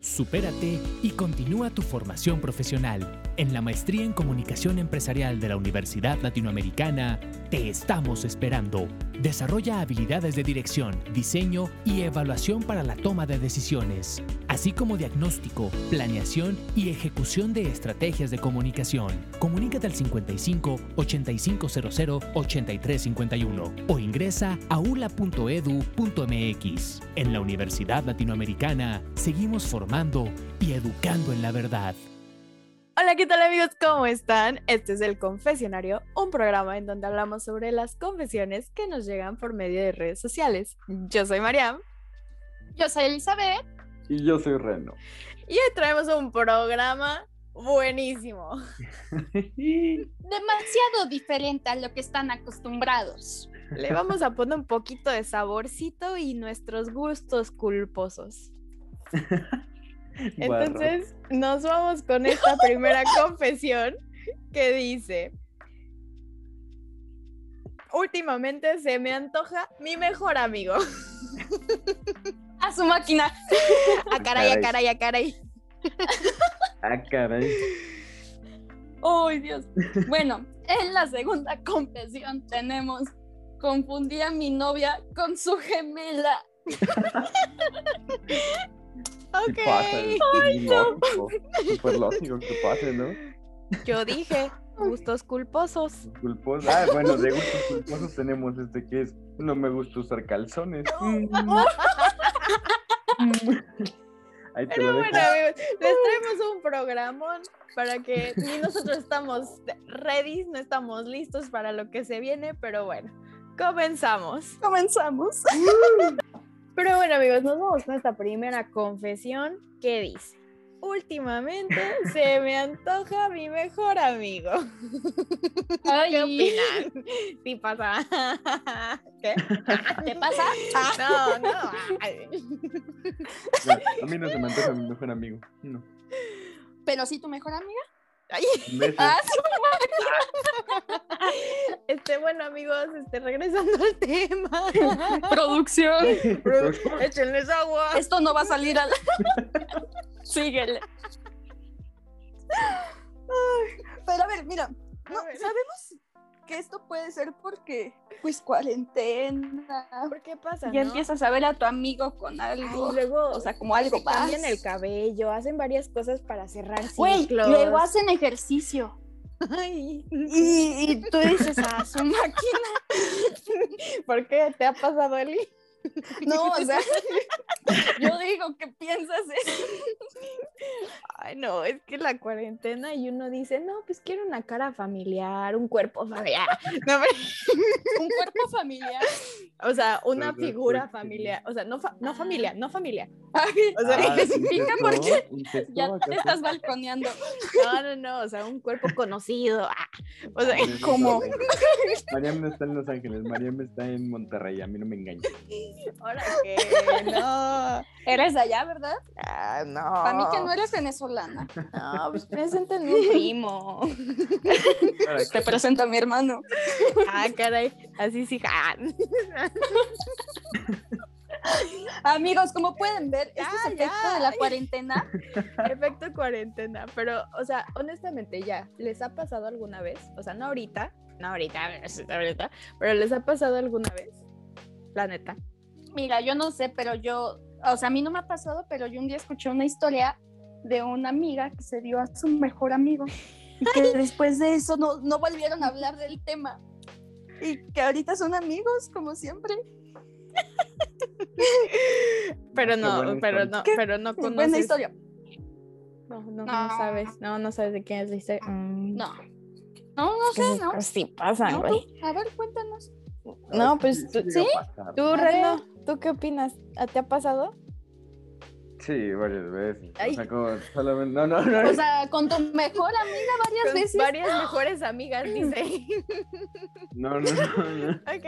Supérate y continúa tu formación profesional. En la maestría en comunicación empresarial de la Universidad Latinoamericana, te estamos esperando. Desarrolla habilidades de dirección, diseño y evaluación para la toma de decisiones, así como diagnóstico, planeación y ejecución de estrategias de comunicación. Comunícate al 55 8500 8351 o ingresa a ula.edu.mx. En la Universidad Latinoamericana seguimos formando y educando en la verdad. Hola, ¿qué tal amigos? ¿Cómo están? Este es El Confesionario, un programa en donde hablamos sobre las confesiones que nos llegan por medio de redes sociales. Yo soy Mariam. Yo soy Elizabeth. Y yo soy Reno. Y hoy traemos un programa buenísimo. Demasiado diferente a lo que están acostumbrados. Le vamos a poner un poquito de saborcito y nuestros gustos culposos. Entonces, nos vamos con esta primera confesión que dice: Últimamente se me antoja mi mejor amigo. A su máquina. A caray, a caray, a caray. Ah, caray. ¡Ay, Dios! Bueno, en la segunda confesión tenemos: confundí a mi novia con su gemela. ¿Qué pasa? Es Ay, no. lógico, Súper lógico que pase, ¿no? Yo dije, gustos culposos. Culposos. Ah, bueno, de gustos culposos tenemos este que es no me gusta usar calzones. Mm. Ahí te Pero lo bueno, dejo. amigos, les traemos un programón para que ni nosotros estamos ready, no estamos listos para lo que se viene, pero bueno, comenzamos. Comenzamos. Pero bueno, amigos, nos vamos con esta primera confesión que dice. Últimamente se me antoja mi mejor amigo. Ay, ¿Qué opinan? Sí pasa. ¿Qué? ¿Te pasa? No, no. ay. No, a mí no se me antoja mi mejor amigo. No. Pero sí tu mejor amiga. Ay. Ah, Este, bueno, amigos, este, regresando al tema. producción. Échenles agua. Esto no va a salir al. Síguele. Pero a ver, mira, no, A ver. sabemos que esto puede ser porque, pues, cuarentena. ¿Por qué pasa? Ya no? empiezas a ver a tu amigo con Ay, algo. luego, o sea, como algo más. cambian el cabello, hacen varias cosas para cerrar Güey, ciclos. luego hacen ejercicio. Ay, Y, y tú dices, a su máquina. ¿Por qué te ha pasado, Eli? No, o sea, yo digo que piensas eso. Ay, no, es que la cuarentena y uno dice, no, pues quiero una cara familiar, un cuerpo familiar. No, hombre, Un cuerpo familiar. o sea, una figura familiar. O sea, no, fa- no familia, no familia. O sea, Ah, explica incesto, por qué incesto, ya te estás balconeando. No, no, no, o sea, un cuerpo conocido. ah, O sea, sí. Mariam no está en Los Ángeles, Mariam está en Monterrey, a mí no me engaña. ahora que no. Eres de allá, ¿verdad? Ah, no. Para mí que no eres venezolana. No, pues preséntenme un primo. Te presento a mi hermano. Ah, caray, así sí. ah. Amigos, como pueden ver, este Ya, es efecto ya. de la cuarentena. Efecto cuarentena. Pero, o sea, honestamente, ya, ¿les ha pasado alguna vez? O sea, no ahorita, no ahorita, ahorita, pero ¿les ha pasado alguna vez? La neta. Mira, yo no sé, pero yo, o sea, a mí no me ha pasado, pero yo un día escuché una historia de una amiga que se dio a su mejor amigo y que después de eso no, no volvieron a hablar del tema. Y que ahorita son amigos, como siempre. Pero no, buena pero no, ¿Qué? pero no Buena conoces. historia. No, no, no, No. sabes. No, no sabes de quién es la historia. Mm, No. No, no sé, ¿no? Sí pasan, güey. a ver, cuéntanos. No, pues tú- ¿sí? Tú, Reno, ¿tú qué opinas? ¿A- ¿Te ha pasado? Sí, varias veces. Ay. O sea, como solamente. No, no, no. O sea, con tu mejor amiga varias Con veces. varias mejores amigas, dice. No, no, no, no. ok.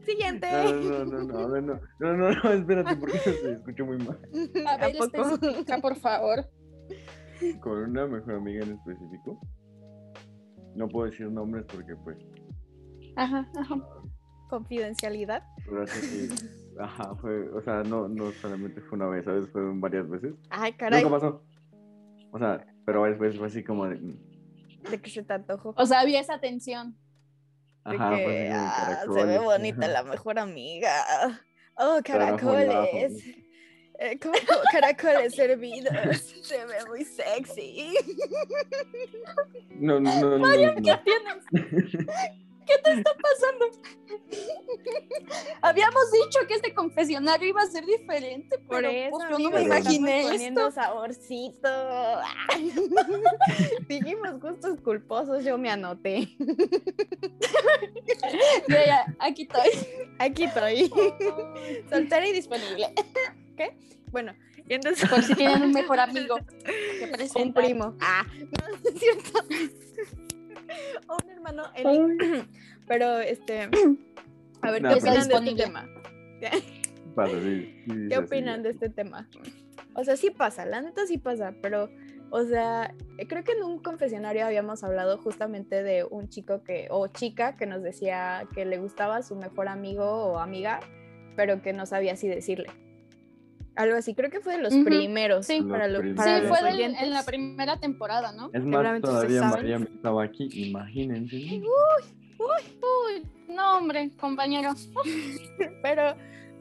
Siguiente. No, no, no, no, a ver, no, no, no, no, espérate, porque se escuchó muy mal. A ver, ¿A poco? especifica, por favor. con una mejor amiga en específico. No puedo decir nombres porque pues Ajá, ajá. Confidencialidad. pero que, ajá, fue, o sea, no, no solamente fue una vez, ¿sabes? Fueron varias veces. Ay, caray. Nunca pasó. O sea, pero varias veces fue así como de, De que se te antojó. O sea, había esa tensión. De ajá, que, fue así como ah, se ve bonita la mejor amiga. Oh, caracoles. Eh, como caracoles servidos. Se ve muy sexy. No, no, no, no, ¿Qué no. tienes? ¿Qué te está pasando? Habíamos dicho que este confesionario iba a ser diferente, Por pero eso, pues, yo no me imaginé estamos poniendo esto. saborcito. Dijimos gustos culposos, yo me anoté. Ya, ya, aquí estoy. Aquí estoy. Soltera y disponible. ¿Qué? Bueno, y entonces Por si tienen un mejor amigo que un primo. Ah, no es cierto. O un hermano. el- Pero este. A ver, No, ¿qué opinan de este tema? Pasa, sí, sí, sí, ¿Qué sí, opinan sí. de este tema? O sea, sí pasa, la neta sí pasa, pero, o sea, creo que en un confesionario habíamos hablado justamente de un chico que, o chica que nos decía que le gustaba a su mejor amigo o amiga, pero que no sabía así decirle. Algo así, creo que fue de los primeros sí. para, Los lo- primeros. para Sí, los fue del- en la primera temporada, ¿no? Es más, todavía. María estaba aquí, imagínense. Uy, no, hombre, compañero. Pero,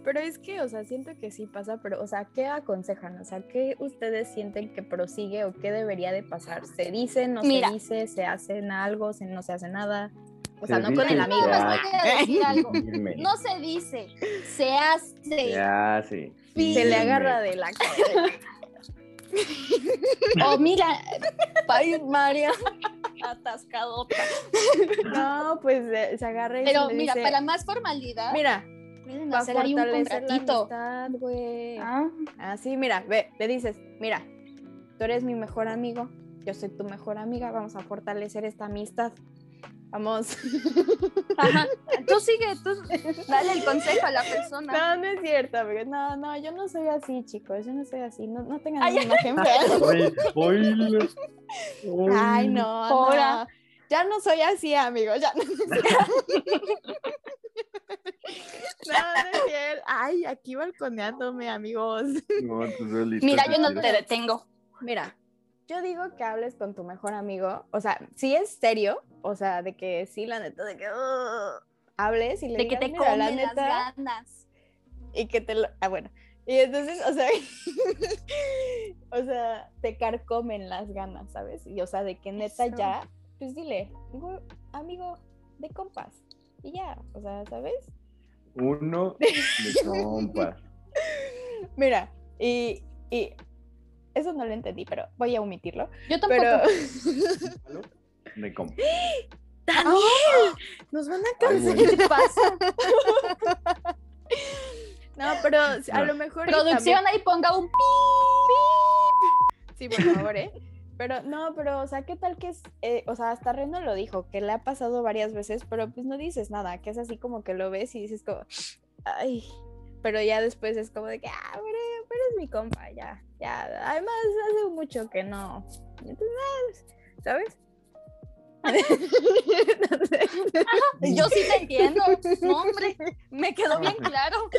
pero es que, o sea, siento que sí pasa, pero, o sea, ¿qué aconsejan? O sea, ¿qué ustedes sienten que prosigue o qué debería de pasar? ¿Se dice, no Mira. se dice, se hacen algo, se, no se hace nada? O sea, Se no con el amigo. se ¿no? decir algo. Se dice, se hace. Ya, sí. Se le agarra de la cabeza. O mira, ay, María, atascadota. No, pues eh, se agarra y se Pero mira, dice, para más formalidad, mira, pueden hacer ahí un contratito. güey. Ah, Así, mira, ve, le dices, mira, tú eres mi mejor amigo, yo soy tu mejor amiga, vamos a fortalecer esta amistad. Vamos. ajá. Tú sigue, tú dale el consejo a la persona. No, no es cierto, amigo. No, no, yo no soy así, chicos. Yo no soy así. No, no tengan Ay, una imagen fea. Oye, oye, Ay, oye. no, Ahora. no. Ya no soy así, amigo. Ya no. No, no es cierto. Ay, aquí balconeándome, amigos. No, Mira, yo no te detengo. Mira, yo digo que hables con tu mejor amigo. O sea, si es serio, o sea, de que sí, la neta, de que uh, hables y le De que digas, te "Mira, la comen las ganas. y que te lo. Ah, bueno. Y entonces, o sea, o sea, te carcomen las ganas, ¿sabes? Y o sea, de que neta Eso. ya, pues dile, amigo de compas. Y ya, o sea, ¿sabes? Uno de compas. Mira, y, y eso no lo entendí, pero voy a omitirlo. Yo tampoco. Pero. De compas. ¡Daniel! Nos van a cancelar. ¿Qué te pasa? No, pero a No. lo mejor. Producción ahí ponga un Sí, por favor, ¿eh? Pero no, pero, o sea, ¿qué tal que es? eh, o sea, hasta Reno lo dijo, que le ha pasado varias veces, pero pues no dices nada, que es así como que lo ves y dices como, ay, pero ya después es como de que, ah, pero, pero es mi compa, ya, ya. Además, hace mucho que no. Entonces, ¿sabes? Yo sí te entiendo. No, hombre, me quedó bien claro.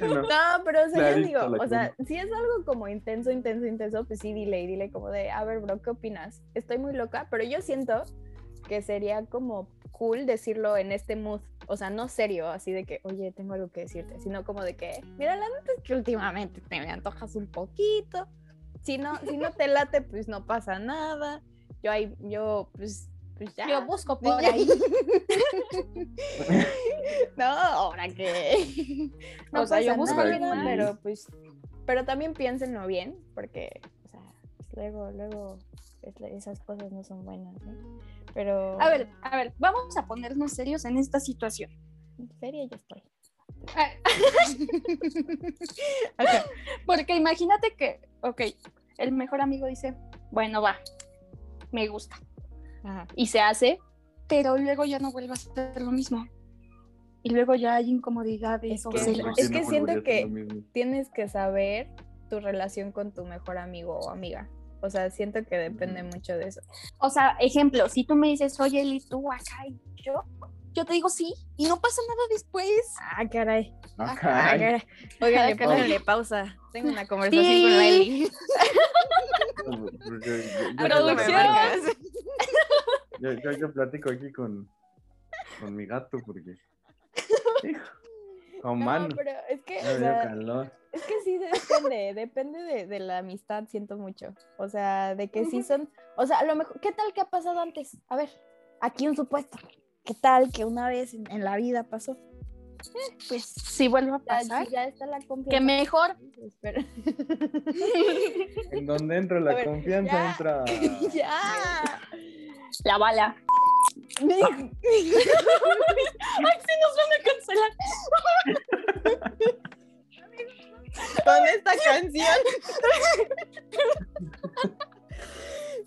No. No, pero o sea, yo Clarito digo, la o sea, si es algo como intenso, intenso, intenso, pues sí, dile y dile como de, a ver, bro, ¿qué opinas? Estoy muy loca, pero yo siento que sería como cool decirlo en este mood, o sea, no serio, así de que, oye, tengo algo que decirte, sino como de que, mira, la neta es que últimamente te me antojas un poquito, si no, si no te late, pues no pasa nada, yo ahí, yo, pues, pues ya. Yo busco Sí, por ya. ahí. no, ahora que. No O sea, yo busco nada, a alguien más. pero pues. Pero también piénsenlo bien, porque, o sea, pues, luego, luego es- esas cosas no son buenas, ¿no? Pero. A ver, a ver, vamos a ponernos serios en esta situación. En serio, yo estoy. Ah. Porque imagínate que, ok, el mejor amigo dice, bueno, va, me gusta. Ajá. Y se hace, pero luego ya no vuelve a ser lo mismo. Y luego ya hay incomodidades Es o que- celos. ¿Por qué es que no siento que-? Tienes que saber tu relación con tu mejor amigo o amiga. O sea, siento que depende mucho de eso. O sea, ejemplo, si tú me dices, oye, Eli, tú acá y yo, yo te digo sí y no pasa nada después. Ah, caray. Ah, Ah, caray. caray. Oigan, Ah, caray. pónganle pausa. Tengo una conversación Sí. con yo- Producción. Yo, yo, yo platico aquí con, con mi gato porque. Hijo, con No, mano. pero es que, o me dio sea, calor. es que sí depende, depende de, de la amistad, siento mucho. O sea, de que sí son, o sea, a lo mejor, ¿qué tal que ha pasado antes? A ver, aquí un supuesto. ¿Qué tal que una vez en, en la vida pasó? Pues si vuelve a Ya, pasar, si ya está la confianza. que mejor. Espera. En donde entra la ver, confianza, ya. entra. ya. La bala. Ay, sí nos van a cancelar. Con esta canción.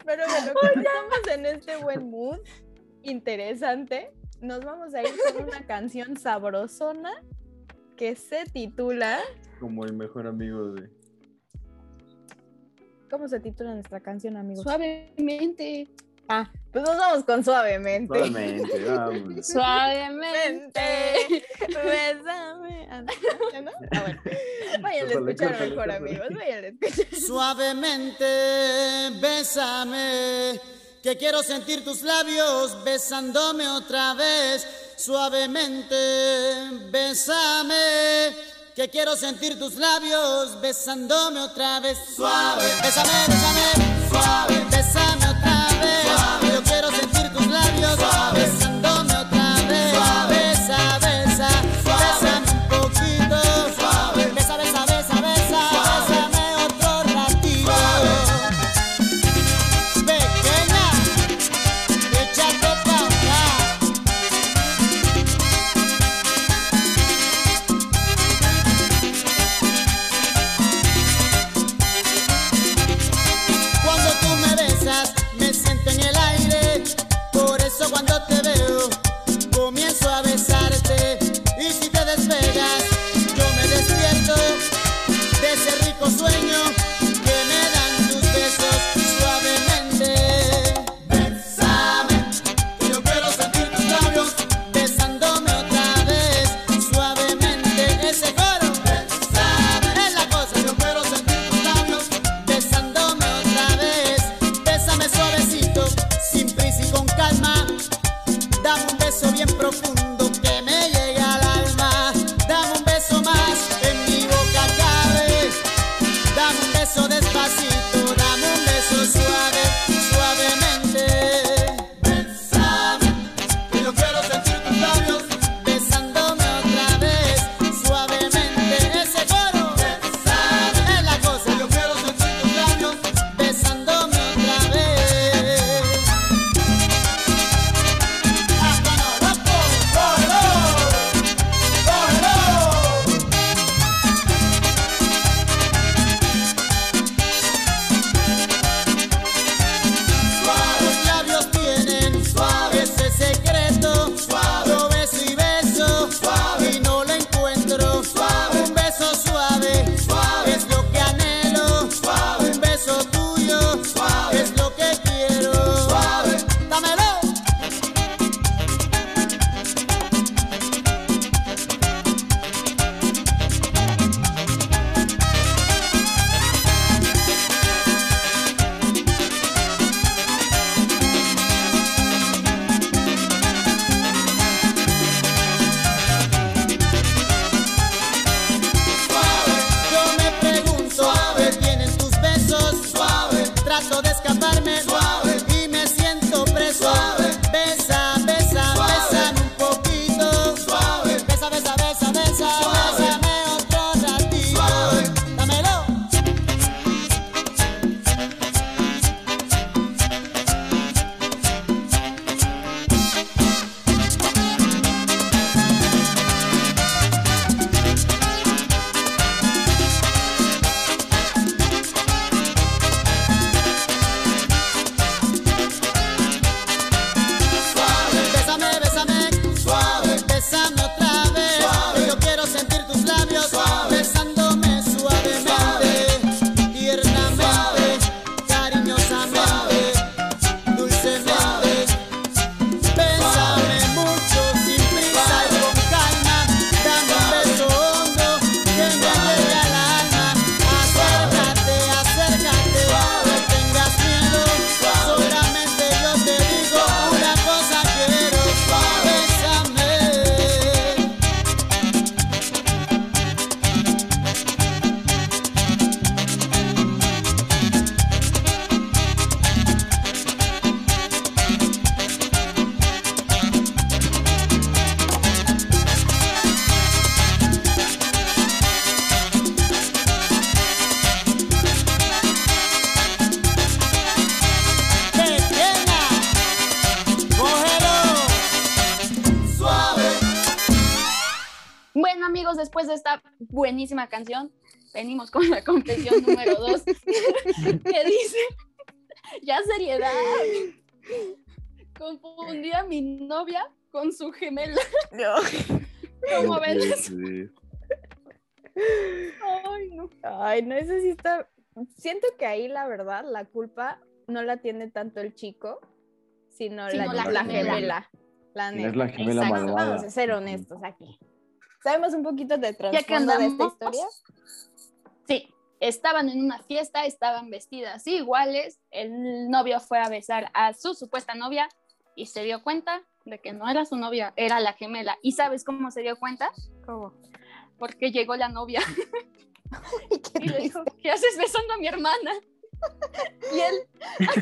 Pero bueno, como estamos en este buen mood interesante, nos vamos a ir con una canción sabrosona que se titula. Como el mejor amigo de. ¿Cómo se titula nuestra canción, amigos? Suavemente. Ah, pues nos vamos con suavemente. Suavemente, vamos. Suavemente. Bésame. Ah, ¿no? Ah, bueno. Vayan a escuchar mejor, amigos. Vayan a escuchar. Suavemente, bésame, que quiero sentir tus labios besándome otra vez. Suavemente, bésame, que quiero sentir tus labios besándome otra vez. Suave, bésame, bésame, suave, bésame otra vez. Esta buenísima canción, venimos con la confesión número dos, que dice, ya seriedad, confundí a mi novia con su gemela. ¿Cómo ven eso? sí. Ay, no. Ay, no, eso sí está. Siento que ahí la verdad, la culpa no la tiene tanto el chico, sino, Sino la, la la gemela. gemela. La ¿Quién es neta. la gemela Exacto. malvada? Vamos a ser honestos aquí. ¿Sabemos un poquito de trasfondo de esta historia? Sí, estaban en una fiesta, estaban vestidas iguales, el novio fue a besar a su supuesta novia y se dio cuenta de que no era su novia, era la gemela. ¿Y sabes cómo se dio cuenta? ¿Cómo? Porque llegó la novia ¿Qué y le dijo, ¿qué haces besando a mi hermana? Y él, ¡Ay,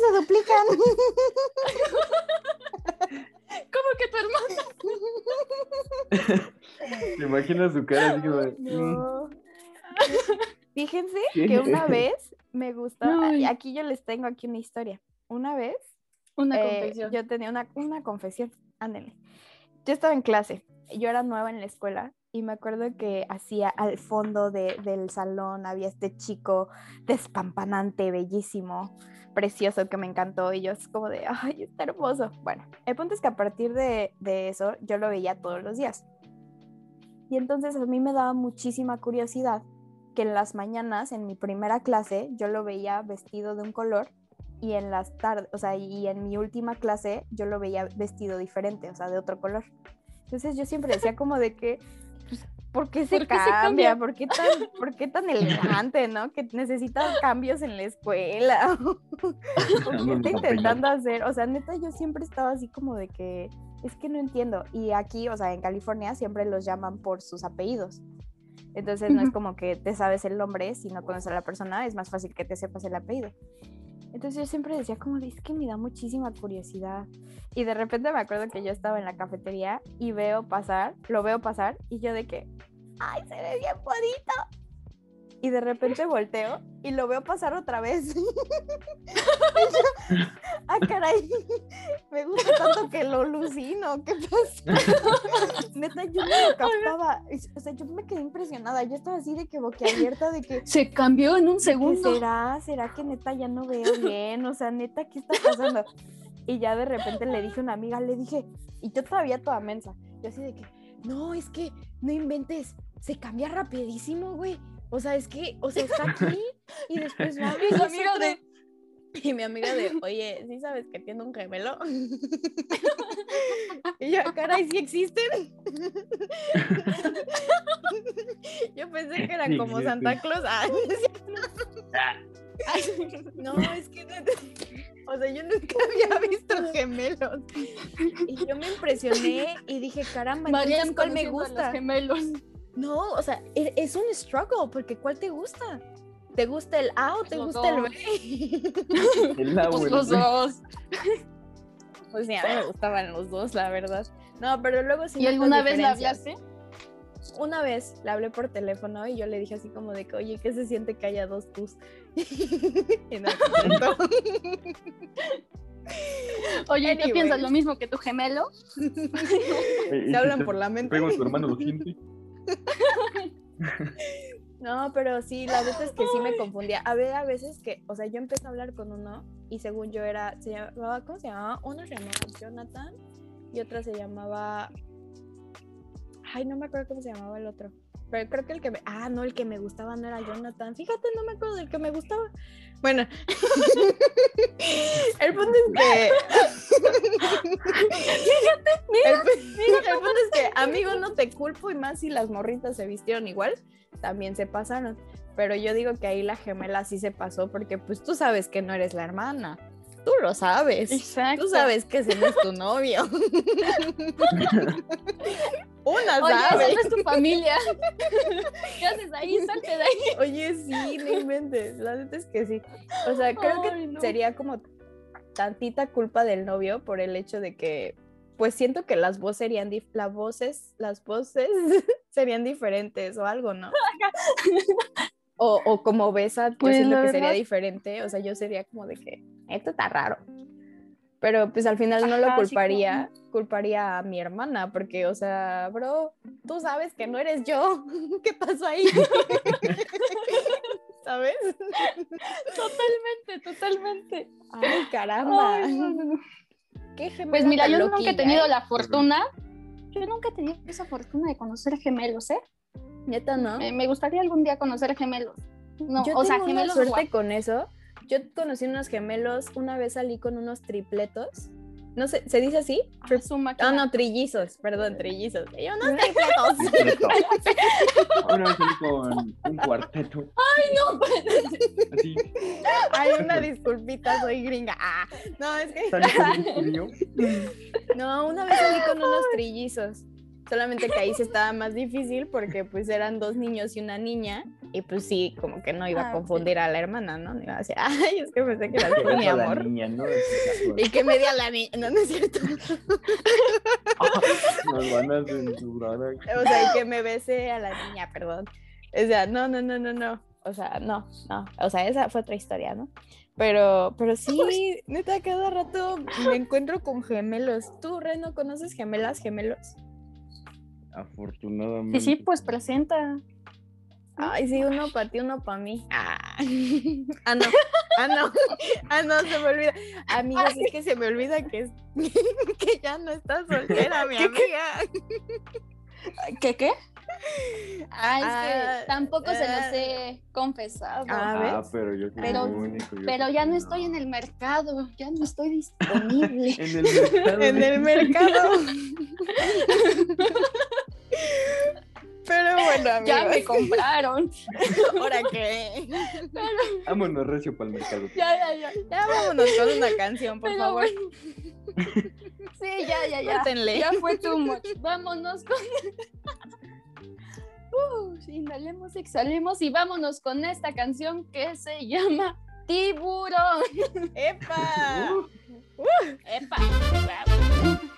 se duplican! ¿cómo que tu hermana? ¿Te imaginas su cara así como de, mm, No. Fíjense ¿Quién que una vez me gustó, aquí yo les tengo aquí una historia. Una vez Una eh, confesión. yo tenía una, una confesión, ándale. Yo estaba en clase, yo era nueva en la escuela y me acuerdo que hacía al fondo de- del salón había este chico despampanante, bellísimo, precioso que me encantó y yo es como de, ay, está hermoso. Bueno, el punto es que a partir de, de eso yo lo veía todos los días. Y entonces a mí me daba muchísima curiosidad que en las mañanas, en mi primera clase, yo lo veía vestido de un color y en las tardes, o sea, y en mi última clase yo lo veía vestido diferente, o sea, de otro color. Entonces yo siempre decía como de que, pues, ¿por qué se ¿Por qué se cambia? cambia? ¿Por qué tan, por qué tan elegante, no? Que necesita cambios en la escuela. ¿O qué está intentando hacer? O sea, neta, yo siempre estaba así como de que, es que no entiendo. Y aquí, o sea, en California siempre los llaman por sus apellidos. Entonces no es como que te sabes el nombre, si no conoces a la persona, es más fácil que te sepas el apellido. Entonces yo siempre decía como, es que me da muchísima curiosidad. Y de repente me acuerdo que yo estaba en la cafetería y veo pasar, lo veo pasar y yo de que, ay, se ve bien bonito. Y de repente volteo y lo veo pasar otra vez. Yo, ah, caray, me gusta tanto que lo alucino, ¿qué pasa? Neta, yo no lo captaba. O sea, yo me quedé impresionada. Yo estaba así de que boquiabierta de que Se cambió en un ¿Qué segundo. será? ¿Será que neta ya no veo bien? O sea, neta, ¿qué está pasando? Y ya de repente le dije a una amiga, le dije, y yo todavía toda mensa, yo así de que, no, es que no inventes, se cambia rapidísimo, güey. O sea, es que, o sea, está aquí y después va Y su y amiga de- Y mi amiga de, oye, ¿sí sabes que tiene un gemelo? y yo, caray, ¿sí existen? yo pensé que eran como. Santa Claus. Ah, no, es que o sea, yo nunca había visto gemelos. Y yo me impresioné y dije, caramba, Marian ¿cuál me conociendo a los gusta? gemelos. No, o sea, e- es un struggle, porque ¿cuál te gusta? ¿Te gusta el A o te Los gusta el. B? El agua, Pues los dos. Pues a mí me gustaban los dos, la verdad. No, pero luego sí. ¿Y alguna vez le diferencias. hablaste? Una vez le hablé por teléfono y yo le dije así como de que, oye, ¿qué se siente que haya dos tus? y no contestó. Oye, ¿y ¿tú Anyways. piensas lo mismo que tu gemelo? Se hablan te por la mente. Pego a tu hermano, lo siente. No, pero sí, la verdad es que sí me confundía. Había a veces que, o sea, yo empecé a hablar con uno y según yo era, se llamaba, ¿cómo se llamaba? Uno se llamaba Jonathan y otra se llamaba, ay, no me acuerdo cómo se llamaba el otro. Pero creo que el que me, ah, no, el que me gustaba no era Jonathan. Fíjate, no me acuerdo del que me gustaba. Bueno, el punto es que, el, pu- el punto es que, amigo, no te culpo y más si las morritas se vistieron igual, también se pasaron. Pero yo digo que ahí la gemela sí se pasó porque pues tú sabes que no eres la hermana. Tú lo sabes. Exacto. Tú sabes que ese no es tu novio. Una Oye, esa sabe. no es tu familia. ¿Qué haces ahí? Salte de ahí. Oye, sí, no inventes. La neta es que sí. O sea, creo que no. sería como tantita culpa del novio por el hecho de que, pues siento que las voces serían, las voces, las voces serían diferentes o algo, ¿no? O, o como besa, yo Pues, siento la que sería diferente. O sea, yo sería como de que esto está raro. Pero pues al final no lo culparía, culparía a mi hermana, porque, o sea, bro, tú sabes que no eres yo. ¿Qué pasó ahí? ¿Sabes? Totalmente, totalmente. Ay, caramba. Ay, no, no. Qué Pues mira, yo nunca he tenido ¿eh? la fortuna, yo nunca he tenido esa fortuna de conocer gemelos, ¿eh? Neta, ¿no? Me, me gustaría algún día conocer gemelos. No, yo o sea, tengo una gemelos suerte guapos. con eso. Yo conocí unos gemelos, una vez salí con unos tripletos. No sé, ¿se dice así? Ah. Ah, no, trillizos, perdón, trillizos. Y unos tripletos. Una vez salí con un cuarteto. no, pues, Así. Ay, una disculpita, soy gringa. Ah, no, es que. Salí con un judío. No, una vez salí con unos trillizos. Solamente que ahí sí estaba más difícil porque pues eran dos niños y una niña. Y pues sí, como que no iba Ah, a ok. confundir a la hermana, ¿no? No iba a decir, ay, es que pensé que era mi Era la amor. niña, ¿no? Y que media la niña. No, no es cierto. Nos van a censurar aquí. O sea, y que me besé a la niña, perdón. O sea, no, no, no, no, no. O sea, no, no. O sea, esa fue otra historia, ¿no? Pero, pero sí, neta, cada rato me encuentro con gemelos. ¿Tú, Reno, conoces gemelas, gemelos? Afortunadamente. Sí, sí, pues presenta. Ay, sí, uno para ti, uno para mí. Ah. ah, no, ah, no, ah, no, se me olvida. Amigos, es que se me olvida que, es- que ya no está soltera, mi ¿Qué, qué? amiga. ¿Qué qué? Ah, es Ah, que tampoco se ah. los he confesado. Ah, Ah, ¿ves? pero yo soy Pero- único. yo pero ya no estoy en el mercado, ya no estoy disponible. En el mercado. en el mercado. Pero bueno, amigos. ya me compraron. ¿Ahora qué? Vámonos recio para el mercado. Ya, ya, ya. Ya vámonos con una canción, por Pero favor. bueno. Sí, ya, ya, ya. Ya fue too much. Vámonos con. Uh, inhalemos, exhalemos y vámonos con esta canción que se llama Tiburón. ¡Epa! Epa. Fui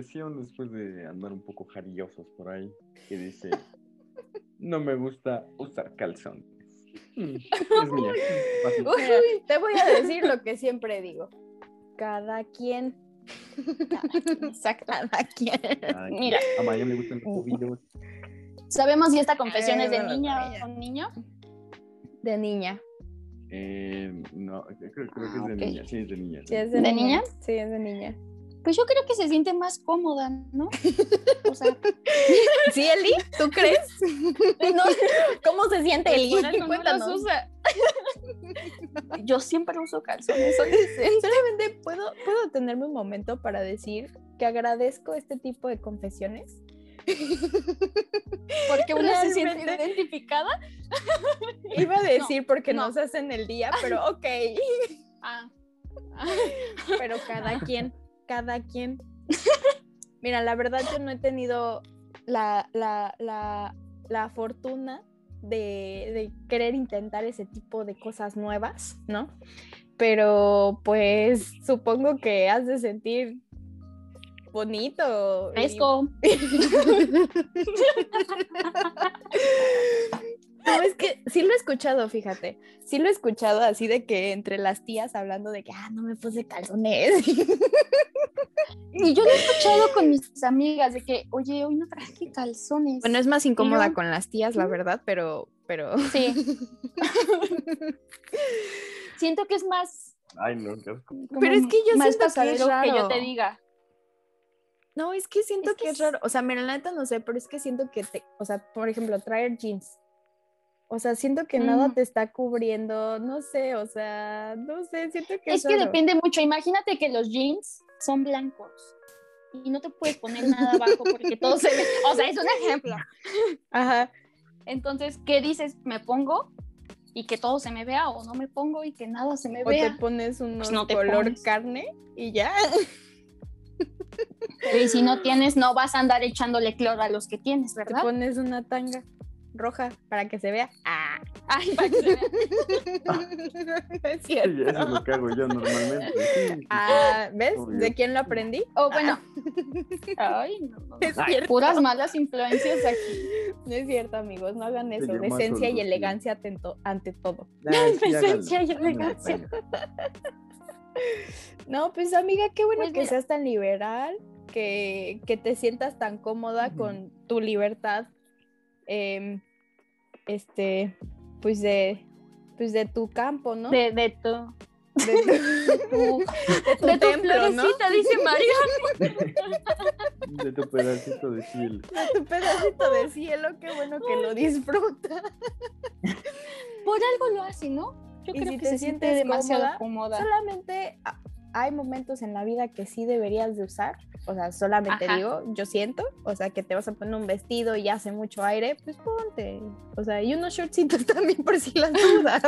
confesión después de andar un poco jarillosos por ahí, que dice, no me gusta usar calzones. Mm, es mía. Te voy a decir lo que siempre digo. Cada quien. Exacto. Cada quien. Ay, Mira. A Maya le gustan los tobillos. ¿Sabemos si esta confesión Ay, es de bueno, niña o con niño? De niña. Eh, no, creo, creo que es Ah, de ok. niña. Sí, es de niña. Sí, es ¿De niña? Sí, es de niña. Pues yo creo que se siente más cómoda, ¿no? O sea, ¿Sí, Eli? ¿Tú crees? No, ¿Cómo se siente Eli? por eso no Cuéntanos. usa. Yo siempre uso calzones. Solamente puedo, puedo tenerme un momento para decir que agradezco este tipo de confesiones. Porque una se siente identificada. Iba a decir porque no, no. se hace en el día, pero ok. Ah, Pero cada quien, cada quien. Mira, la verdad yo no he tenido la, la, la, la fortuna de, de querer intentar ese tipo de cosas nuevas, ¿no? Pero pues supongo que has de sentir bonito. y- fresco. No, es que sí lo he escuchado, fíjate. Sí lo he escuchado así de que entre las tías hablando de que, ah, no me puse calzones. Y yo lo he escuchado con mis amigas de que, oye, hoy no traje calzones. Bueno, es más incómoda yo- con las tías, la verdad, pero, pero. sí. Siento que es más. Ay, no, qué Pero es que yo más siento que es pasadero que yo raro. te diga. No, es que siento Es que, que es es- raro. O sea, mira, la neta no sé, pero es que siento que te, o sea, por ejemplo, traer jeans. O sea, siento que nada te está cubriendo, no sé, o sea, no sé, siento que Es que depende mucho. Imagínate que los jeans son blancos y no te puedes poner nada abajo porque todo se ve. O sea, es un ejemplo. Ajá. Entonces, ¿qué dices? ¿Me pongo y que todo se me vea o no me pongo y que nada se me O te vea? pones unos no te color pones. carne y ya. Pero y si no tienes, no vas a andar echándole cloro a los que tienes, Te ¿verdad? pones una tanga roja para que se vea. Ah, Ay, para que se vea. es Sí, cierto. eso es lo que hago yo normalmente. sí. Ah, ¿ves? Obvio. ¿De quién lo aprendí? O bueno. Ay, no, no, no. Es Ay, cierto. puras malas influencias aquí. No es cierto, amigos, no hagan eso. Decencia y elegancia atento- ante todo. Ah, Presencia y elegancia. No, pues amiga, qué bueno Pues que mira. seas tan liberal, que, que te sientas tan cómoda Ujú. con tu libertad, em, este, pues de, pues de tu campo, ¿no? De, de tu, De tu, tu- de tu de tu templo, ¿no? florecita, dice María. De tu pedacito de cielo. De tu pedacito de cielo, qué bueno que lo disfruta. Por algo lo hace, ¿no? Yo Y creo si que te se siente demasiado cómoda, cómoda. Solamente a- hay momentos en la vida que sí deberías de usar, o sea, solamente Ajá. digo, yo siento, o sea, que te vas a poner un vestido y hace mucho aire, pues ponte, o sea, y unos shortcitos también por si las dudas.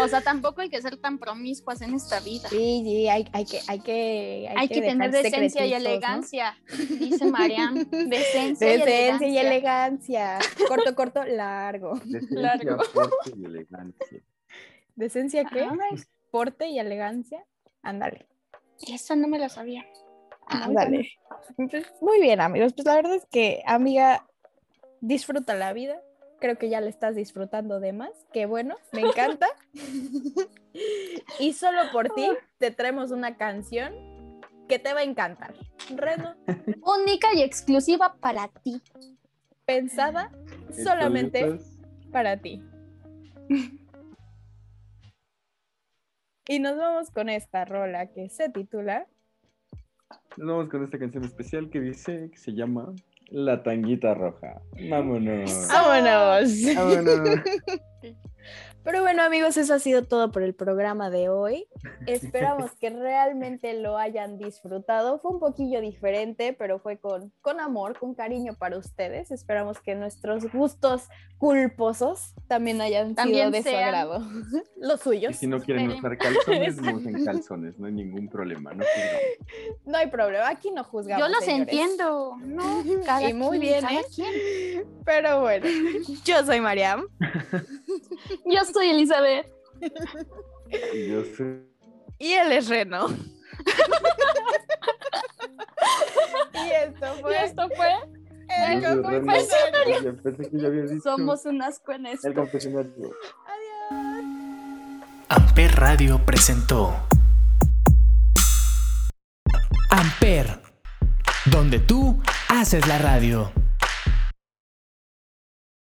O sea, tampoco hay que ser tan promiscuas en esta vida. Sí, sí, hay, hay que, hay que, Hay, que, tener decencia y elegancia, dice Mariam. Decencia, Decencia y y elegancia. Corto, corto, largo. Decencia, Largo. porte y elegancia. ¿Decencia qué? Porte y elegancia. Ándale. Esa no me la sabía. Ah, dale. Pues, muy bien, amigos. Pues la verdad es que, amiga, disfruta la vida. Creo que ya le estás disfrutando de más. Qué bueno, me encanta. y solo por ti te traemos una canción que te va a encantar. Reno, Única y exclusiva para ti. pensada solamente para ti. Y nos vamos con esta rola que se titula Nos vamos con esta canción especial que dice que se llama La Tanguita Roja. Vámonos. ¡Vámonos! Vámonos. Pero bueno, amigos, eso ha sido todo por el programa de hoy. Esperamos que realmente lo hayan disfrutado. Fue un poquillo diferente, pero fue con, con amor, con cariño para ustedes. Esperamos que nuestros gustos culposos también hayan También sido de su agrado. Los Y suyos. si no quieren usar calzones, no usen calzones, no hay ningún problema. No hay problema, aquí no juzgamos. Yo los señores. entiendo. No, cada Y muy quien, bien, cada ¿eh? quien. Pero bueno, yo soy Mariam. Yo soy Elizabeth. Yo sé. Y él es Reno. y esto Y fue esto fue el soy confesionario. Ya pensé que ya había dicho. Somos un asco en esto. El confesionario. Amper Radio presentó Amper, donde tú haces la radio.